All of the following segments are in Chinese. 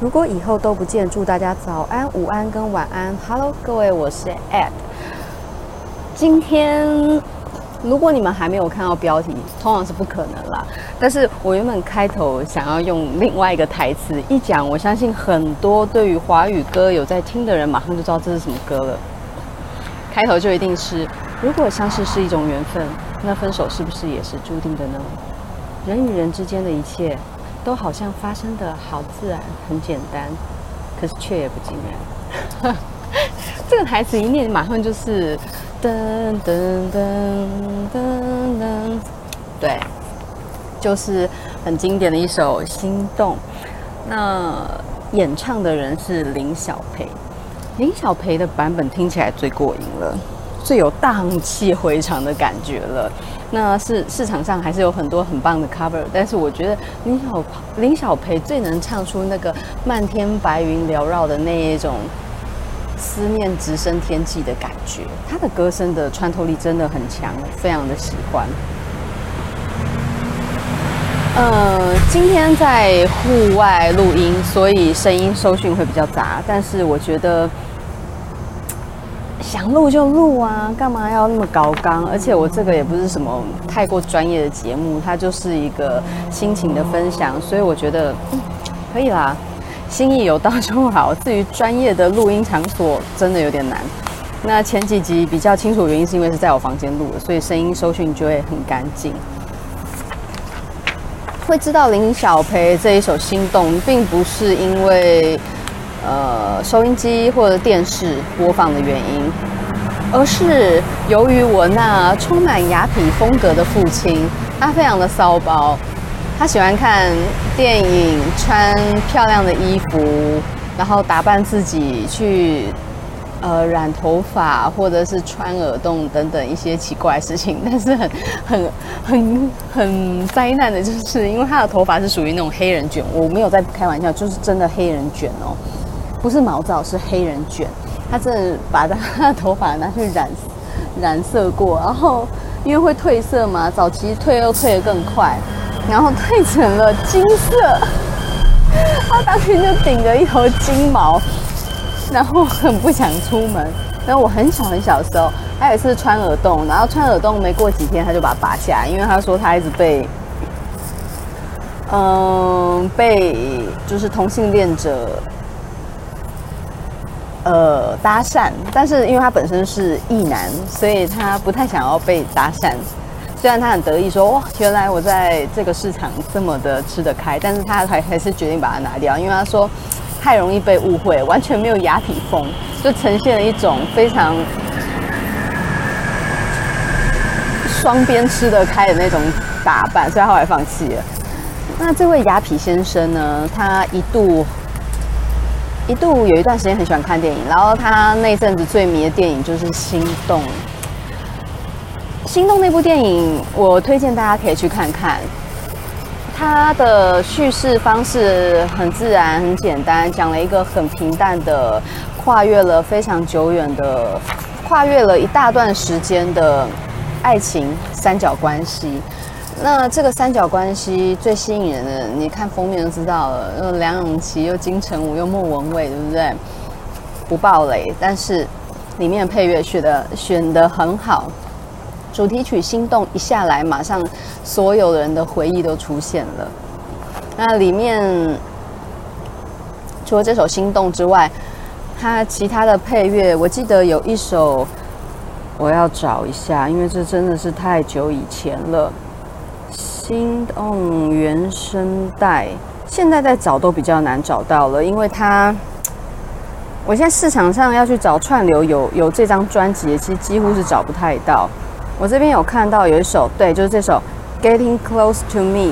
如果以后都不见，祝大家早安、午安跟晚安。Hello，各位，我是 Ed。今天，如果你们还没有看到标题，通常是不可能啦。但是我原本开头想要用另外一个台词一讲，我相信很多对于华语歌有在听的人，马上就知道这是什么歌了。开头就一定是：如果相识是一种缘分，那分手是不是也是注定的呢？人与人之间的一切。都好像发生的好自然，很简单，可是却也不尽然。这个台词一念，马上就是噔噔噔噔噔，对，就是很经典的一首《心动》。那演唱的人是林小培，林小培的版本听起来最过瘾了。最有荡气回肠的感觉了。那是市场上还是有很多很棒的 cover，但是我觉得林小林小培最能唱出那个漫天白云缭绕的那一种思念直升天际的感觉。他的歌声的穿透力真的很强，非常的喜欢。呃，今天在户外录音，所以声音收讯会比较杂，但是我觉得。想录就录啊，干嘛要那么高刚？而且我这个也不是什么太过专业的节目，它就是一个心情的分享，所以我觉得可以啦，心意有到就好。至于专业的录音场所，真的有点难。那前几集比较清楚原因是因为是在我房间录的，所以声音收讯就会很干净。会知道林小培这一首《心动》，并不是因为。呃，收音机或者电视播放的原因，而是由于我那充满雅痞风格的父亲，他非常的骚包，他喜欢看电影，穿漂亮的衣服，然后打扮自己去呃染头发或者是穿耳洞等等一些奇怪的事情，但是很 很很很灾难的就是，因为他的头发是属于那种黑人卷，我没有在开玩笑，就是真的黑人卷哦。不是毛躁，是黑人卷。他真的把他的头发拿去染染色过，然后因为会褪色嘛，早期褪又褪得更快，然后褪成了金色。他当天就顶着一头金毛，然后很不想出门。然后我很小很小的时候，他有一次穿耳洞，然后穿耳洞没过几天他就把它拔下来，因为他说他一直被嗯被就是同性恋者。呃，搭讪，但是因为他本身是异男，所以他不太想要被搭讪。虽然他很得意说，哇，原来我在这个市场这么的吃得开，但是他还还是决定把它拿掉，因为他说太容易被误会，完全没有雅痞风，就呈现了一种非常双边吃得开的那种打扮，所以他后来放弃了。那这位雅痞先生呢，他一度。一度有一段时间很喜欢看电影，然后他那阵子最迷的电影就是《心动》。《心动》那部电影，我推荐大家可以去看看。它的叙事方式很自然、很简单，讲了一个很平淡的，跨越了非常久远的，跨越了一大段时间的爱情三角关系。那这个三角关系最吸引人的，你看封面就知道了。又梁咏琪，又金城武，又莫文蔚，对不对？不爆雷，但是里面的配乐选的选的很好。主题曲《心动》一下来，马上所有人的回忆都出现了。那里面除了这首《心动》之外，它其他的配乐，我记得有一首，我要找一下，因为这真的是太久以前了。心动原声带，现在在找都比较难找到了，因为它，我现在市场上要去找串流有有这张专辑，其实几乎是找不太到。我这边有看到有一首，对，就是这首《Getting Close to Me》，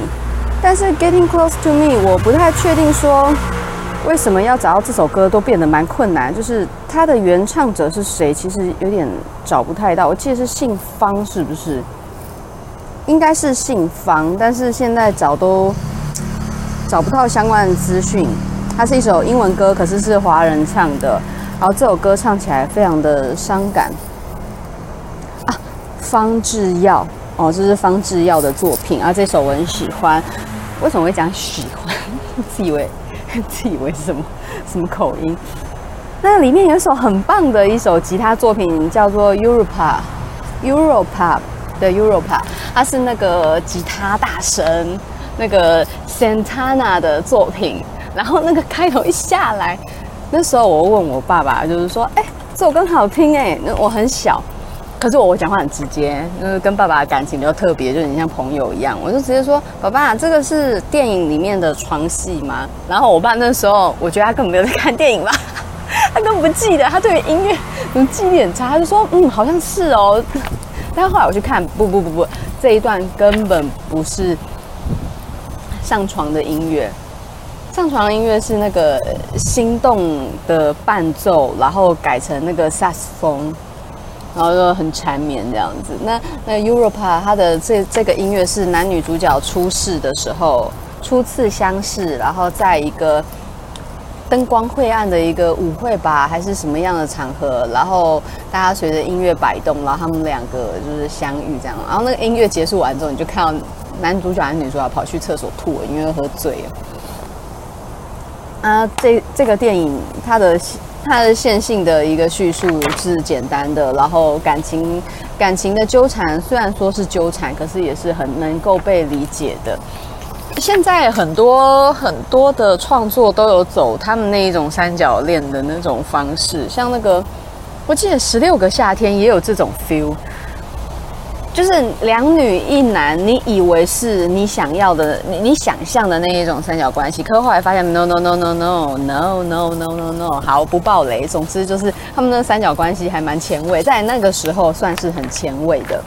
但是《Getting Close to Me》我不太确定说为什么要找到这首歌都变得蛮困难，就是它的原唱者是谁，其实有点找不太到。我记得是姓方，是不是？应该是姓方，但是现在找都 找不到相关的资讯。它是一首英文歌，可是是华人唱的。然后这首歌唱起来非常的伤感啊。方智耀哦，这是方智耀的作品啊。这首我很喜欢。为什么会讲喜欢？自以为 自以为什么什么口音。那里面有一首很棒的一首吉他作品，叫做 Europa Europa 的 Europa，他是那个吉他大神那个 Santana 的作品。然后那个开头一下来，那时候我问我爸爸，就是说，哎，这首歌好听哎。那我很小，可是我我讲话很直接，就是跟爸爸的感情比较特别，就很像朋友一样。我就直接说，爸爸，这个是电影里面的床戏吗？然后我爸那时候，我觉得他根本没有在看电影吧。他根本不记得，他对于音乐有记忆力很差。他就说：“嗯，好像是哦。”但后来我去看，不不不不，这一段根本不是上床的音乐。上床的音乐是那个心动的伴奏，然后改成那个萨斯风，然后就很缠绵这样子。那那 Europa 它的这这个音乐是男女主角初识的时候初次相识，然后在一个。灯光晦暗的一个舞会吧，还是什么样的场合？然后大家随着音乐摆动，然后他们两个就是相遇这样。然后那个音乐结束完之后，你就看到男主角还是女主角跑去厕所吐了，因为喝醉了。啊，这这个电影它的它的线性的一个叙述是简单的，然后感情感情的纠缠虽然说是纠缠，可是也是很能够被理解的。现在很多很多的创作都有走他们那一种三角恋的那种方式，像那个，我记得十六个夏天也有这种 feel，就是两女一男，你以为是你想要的，你你想象的那一种三角关系，可是后来发现 no no no no no no no no no no，好，不爆雷，总之就是他们的三角关系还蛮前卫，在那个时候算是很前卫的。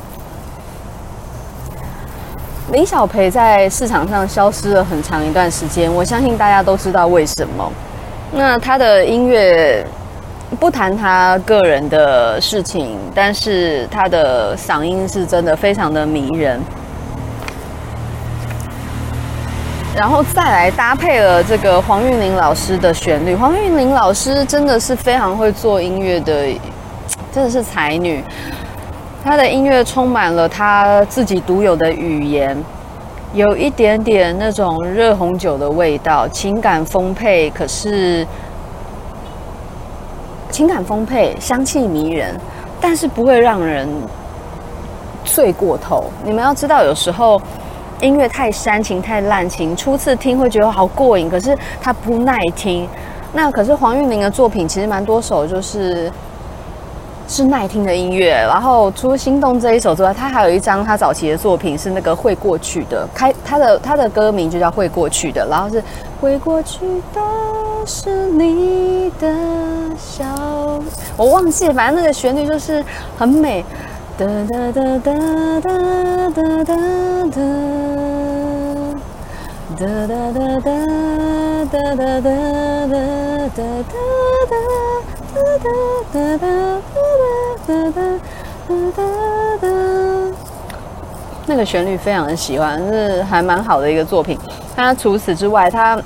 林小培在市场上消失了很长一段时间，我相信大家都知道为什么。那他的音乐不谈他个人的事情，但是他的嗓音是真的非常的迷人。然后再来搭配了这个黄韵玲老师的旋律，黄韵玲老师真的是非常会做音乐的，真的是才女。他的音乐充满了他自己独有的语言，有一点点那种热红酒的味道，情感丰沛，可是情感丰沛，香气迷人，但是不会让人醉过头。你们要知道，有时候音乐太煽情、太滥情，初次听会觉得好过瘾，可是它不耐听。那可是黄韵玲的作品，其实蛮多首就是。是耐听的音乐，然后除了《心动》这一首之外，他还有一张他早期的作品是那个会过去的，开他的他的歌名就叫会过去的，然后是会过去的是你的笑，我忘记了，反正那个旋律就是很美，哒哒哒哒哒哒哒哒哒哒哒，哒哒哒哒哒哒哒哒哒哒。哒哒哒哒哒哒哒，那个旋律非常的喜欢，是还蛮好的一个作品。他除此之外，他。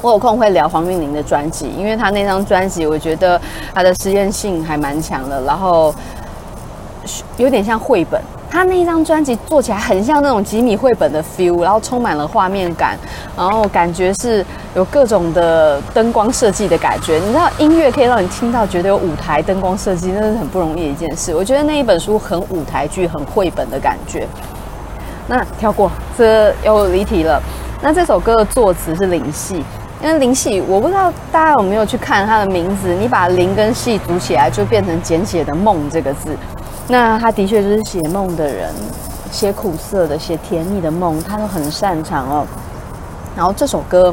我有空会聊黄韵玲的专辑，因为她那张专辑，我觉得她的实验性还蛮强的，然后有点像绘本。她那一张专辑做起来很像那种吉米绘本的 feel，然后充满了画面感，然后感觉是有各种的灯光设计的感觉。你知道音乐可以让你听到觉得有舞台灯光设计，那是很不容易的一件事。我觉得那一本书很舞台剧、很绘本的感觉。那跳过，这又离题了。那这首歌的作词是林夕，因为林夕我不知道大家有没有去看他的名字，你把林跟夕读起来就变成简写的梦这个字。那他的确就是写梦的人，写苦涩的，写甜蜜的梦，他都很擅长哦。然后这首歌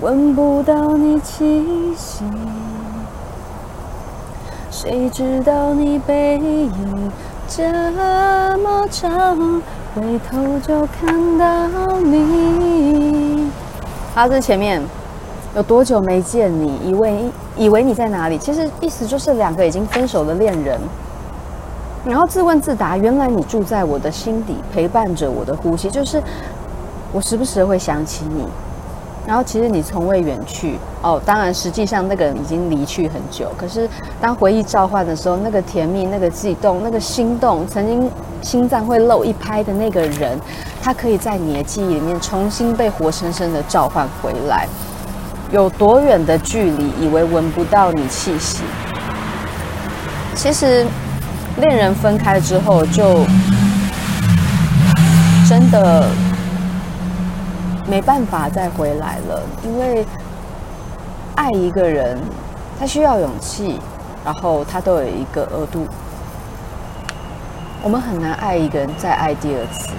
闻不到你气息，谁知道你背影这么长，回头就看到你。好，这前面有多久没见你？以为以为你在哪里？其实意思就是两个已经分手的恋人，然后自问自答：原来你住在我的心底，陪伴着我的呼吸。就是我时不时会想起你。然后其实你从未远去哦，当然实际上那个人已经离去很久。可是当回忆召唤的时候，那个甜蜜、那个悸动、那个心动，曾经心脏会漏一拍的那个人，他可以在你的记忆里面重新被活生生的召唤回来。有多远的距离，以为闻不到你气息？其实恋人分开之后，就真的。没办法再回来了，因为爱一个人，他需要勇气，然后他都有一个额度。我们很难爱一个人再爱第二次，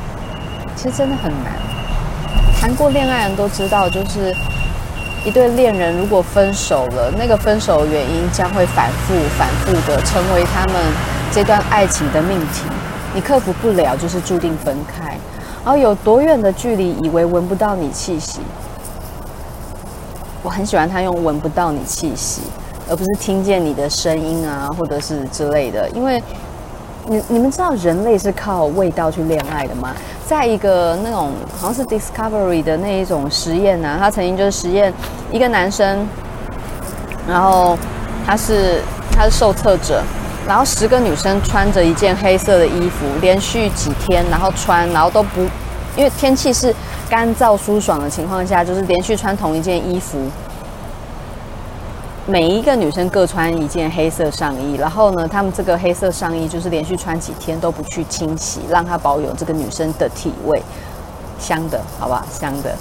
其实真的很难。谈过恋爱人都知道，就是一对恋人如果分手了，那个分手原因将会反复、反复的成为他们这段爱情的命题。你克服不了，就是注定分开。然后有多远的距离，以为闻不到你气息。我很喜欢他用“闻不到你气息”，而不是听见你的声音啊，或者是之类的。因为你你们知道人类是靠味道去恋爱的吗？在一个那种好像是 Discovery 的那一种实验啊，他曾经就是实验一个男生，然后他是他是受测者。然后十个女生穿着一件黑色的衣服，连续几天，然后穿，然后都不，因为天气是干燥舒爽的情况下，就是连续穿同一件衣服。每一个女生各穿一件黑色上衣，然后呢，她们这个黑色上衣就是连续穿几天都不去清洗，让它保有这个女生的体味，香的，好吧？香的。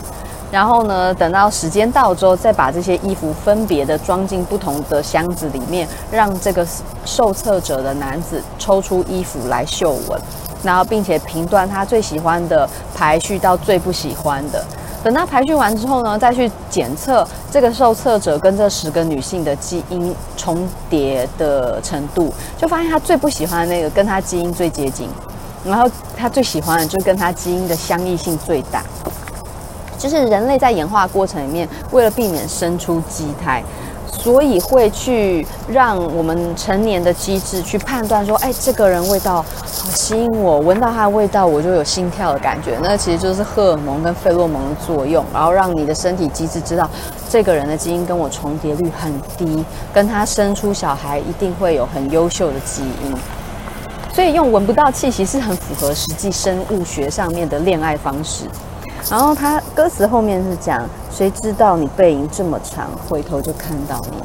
然后呢，等到时间到之后，再把这些衣服分别的装进不同的箱子里面，让这个受测者的男子抽出衣服来嗅闻，然后并且评断他最喜欢的排序到最不喜欢的。等他排序完之后呢，再去检测这个受测者跟这十个女性的基因重叠的程度，就发现他最不喜欢的那个跟他基因最接近，然后他最喜欢的就跟他基因的相异性最大。就是人类在演化过程里面，为了避免生出畸胎，所以会去让我们成年的机制去判断说，哎，这个人味道好吸引我，闻到他的味道我就有心跳的感觉。那其实就是荷尔蒙跟费洛蒙的作用，然后让你的身体机制知道这个人的基因跟我重叠率很低，跟他生出小孩一定会有很优秀的基因。所以用闻不到气息是很符合实际生物学上面的恋爱方式。然后他歌词后面是讲，谁知道你背影这么长，回头就看到你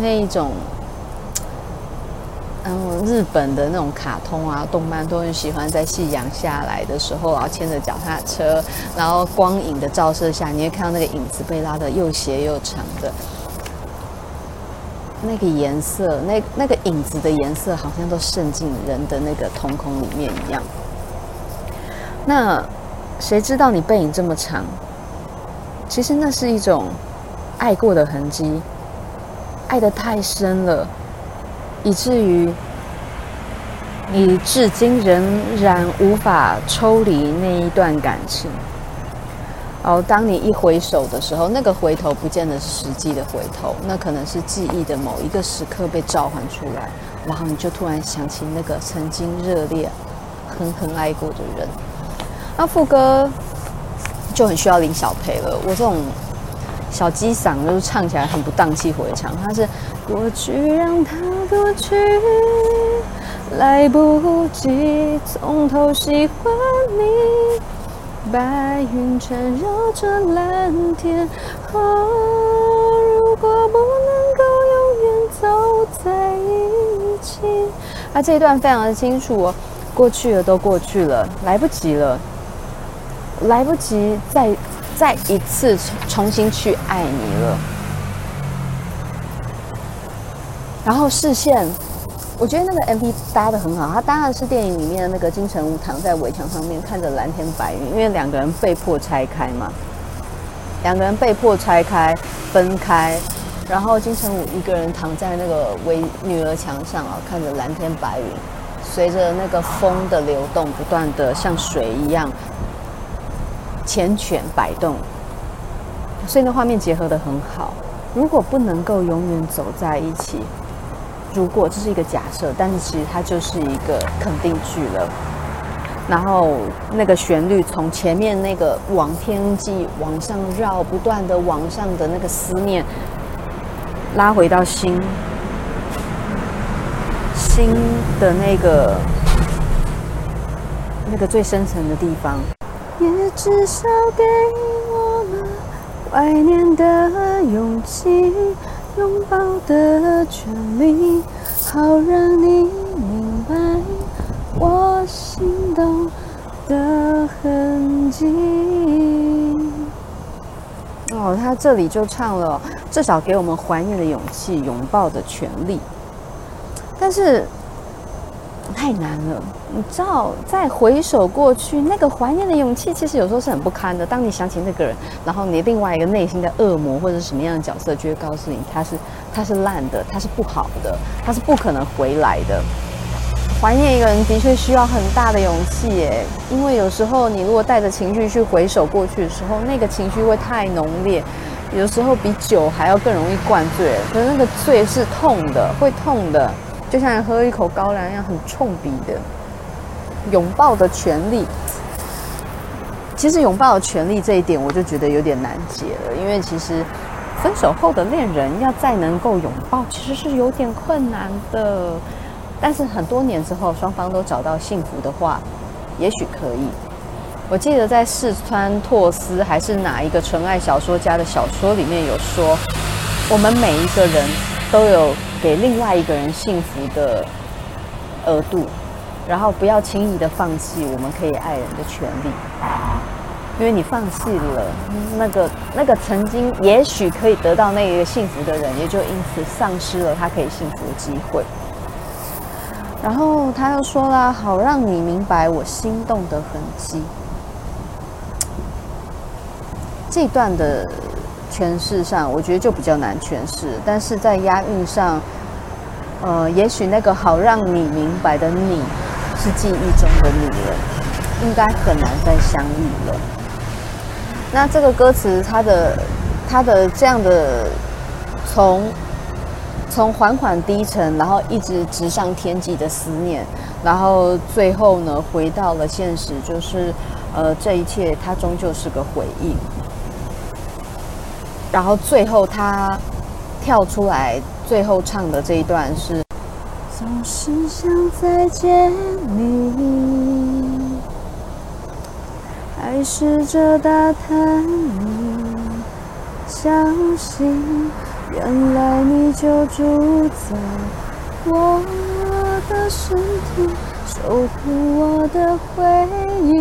那一种，嗯，日本的那种卡通啊，动漫都很喜欢在夕阳下来的时候啊，牵着脚踏车，然后光影的照射下，你会看到那个影子被拉得又斜又长的，那个颜色，那那个影子的颜色，好像都渗进人的那个瞳孔里面一样。那。谁知道你背影这么长？其实那是一种爱过的痕迹，爱得太深了，以至于你至今仍然无法抽离那一段感情。哦，当你一回首的时候，那个回头不见得是实际的回头，那可能是记忆的某一个时刻被召唤出来，然后你就突然想起那个曾经热烈、狠狠爱过的人。那副歌就很需要林小培了。我这种小鸡嗓就是唱起来很不荡气回肠。它是过去让它过去，来不及从头喜欢你。白云缠绕着蓝天，啊，如果不能够永远走在一起。啊，这一段非常的清楚哦。过去了都过去了，来不及了。来不及再再一次重新去爱你了。然后视线，我觉得那个 MV 搭得很好，它搭的是电影里面的那个金城武躺在围墙上面看着蓝天白云，因为两个人被迫拆开嘛，两个人被迫拆开分开，然后金城武一个人躺在那个围女儿墙上啊，看着蓝天白云，随着那个风的流动，不断的像水一样。缱绻摆动，所以那画面结合的很好。如果不能够永远走在一起，如果这是一个假设，但是其实它就是一个肯定句了。然后那个旋律从前面那个往天际往上绕，不断的往上的那个思念，拉回到心，心的那个那个最深层的地方，至少给我们怀念的勇气，拥抱的权利，好让你明白。我心动的痕迹。哦，他这里就唱了，至少给我们怀念的勇气，拥抱的权利。但是太难了，你知道，再回首过去，那个怀念的勇气，其实有时候是很不堪的。当你想起那个人，然后你另外一个内心的恶魔或者什么样的角色，就会告诉你，他是他是烂的，他是不好的，他是不可能回来的。怀念一个人的确需要很大的勇气耶，因为有时候你如果带着情绪去回首过去的时候，那个情绪会太浓烈，有时候比酒还要更容易灌醉。可是那个醉是痛的，会痛的，就像喝一口高粱一样，很冲鼻的。拥抱的权利，其实拥抱的权利这一点，我就觉得有点难解了，因为其实分手后的恋人要再能够拥抱，其实是有点困难的。但是很多年之后，双方都找到幸福的话，也许可以。我记得在四川拓斯还是哪一个纯爱小说家的小说里面有说，我们每一个人都有给另外一个人幸福的额度，然后不要轻易的放弃我们可以爱人的权利，因为你放弃了那个那个曾经也许可以得到那一个幸福的人，也就因此丧失了他可以幸福的机会。然后他又说了：“好让你明白我心动的痕迹。”这段的诠释上，我觉得就比较难诠释。但是在押韵上，呃，也许那个好让你明白的你，是记忆中的女人，应该很难再相遇了。那这个歌词，它的它的这样的从。从缓缓低沉，然后一直直上天际的思念，然后最后呢，回到了现实，就是，呃，这一切它终究是个回忆。然后最后他跳出来，最后唱的这一段是：总是想再见你，还试着打探你，相信。原来你就住在我的身体，守护我的回忆。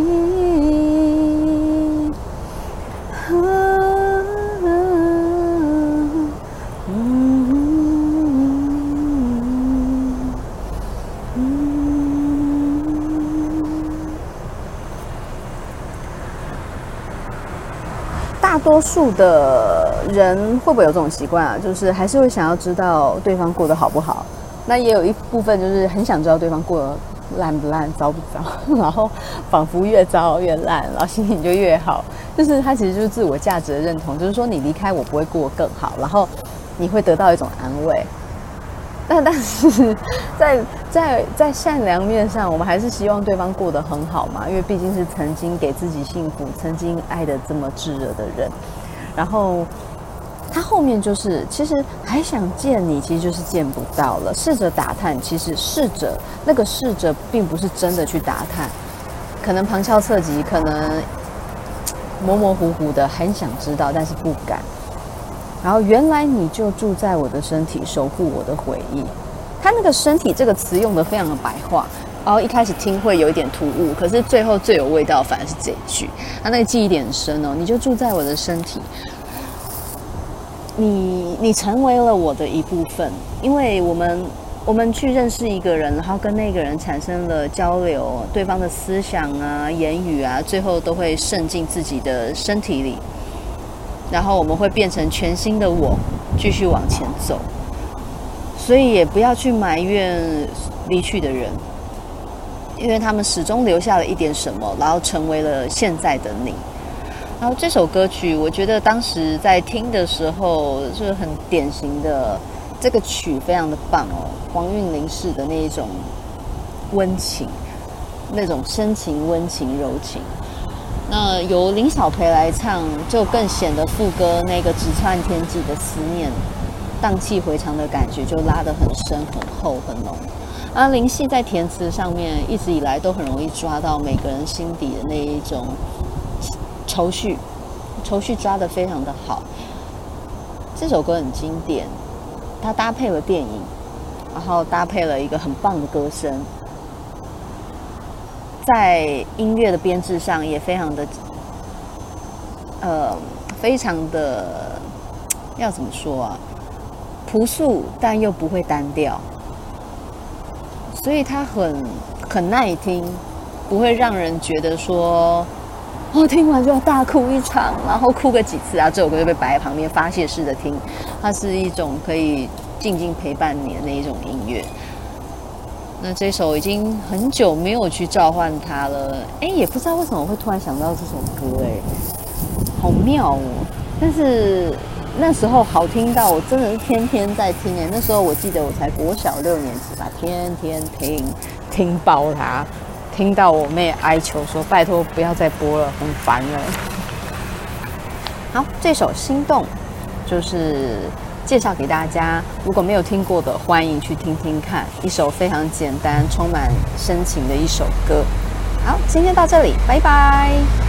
多数的人会不会有这种习惯啊？就是还是会想要知道对方过得好不好。那也有一部分就是很想知道对方过得烂不烂、糟不糟，然后仿佛越糟越烂，然后心情就越好。就是他其实就是自我价值的认同，就是说你离开我不会过得更好，然后你会得到一种安慰。但 但是在在在善良面上，我们还是希望对方过得很好嘛，因为毕竟是曾经给自己幸福、曾经爱的这么炙热的人。然后他后面就是，其实还想见你，其实就是见不到了。试着打探，其实试着那个试着，并不是真的去打探，可能旁敲侧击，可能模模糊糊的，很想知道，但是不敢。然后原来你就住在我的身体，守护我的回忆。他那个“身体”这个词用得非常的白话，然后一开始听会有一点突兀，可是最后最有味道反而是这一句。他那个记忆点深哦，你就住在我的身体，你你成为了我的一部分，因为我们我们去认识一个人，然后跟那个人产生了交流，对方的思想啊、言语啊，最后都会渗进自己的身体里。然后我们会变成全新的我，继续往前走。所以也不要去埋怨离去的人，因为他们始终留下了一点什么，然后成为了现在的你。然后这首歌曲，我觉得当时在听的时候，是很典型的，这个曲非常的棒哦，黄韵玲式的那一种温情，那种深情、温情、柔情。那由林晓培来唱，就更显得副歌那个直串天际的思念，荡气回肠的感觉就拉得很深、很厚、很浓。而林夕在填词上面一直以来都很容易抓到每个人心底的那一种愁绪，愁绪抓得非常的好。这首歌很经典，它搭配了电影，然后搭配了一个很棒的歌声。在音乐的编制上也非常的，呃，非常的要怎么说啊？朴素但又不会单调，所以它很很耐听，不会让人觉得说，哦，听完就要大哭一场，然后哭个几次啊，这首歌就被摆在旁边发泄式的听。它是一种可以静静陪伴你的那一种音乐。那这首已经很久没有去召唤它了，哎，也不知道为什么我会突然想到这首歌，哎，好妙哦！但是那时候好听到我真的是天天在听，哎，那时候我记得我才国小六年级吧，天天听听爆它，听到我妹哀求说拜托不要再播了，很烦了。好，这首《心动》就是。介绍给大家，如果没有听过的，欢迎去听听看。一首非常简单、充满深情的一首歌。好，今天到这里，拜拜。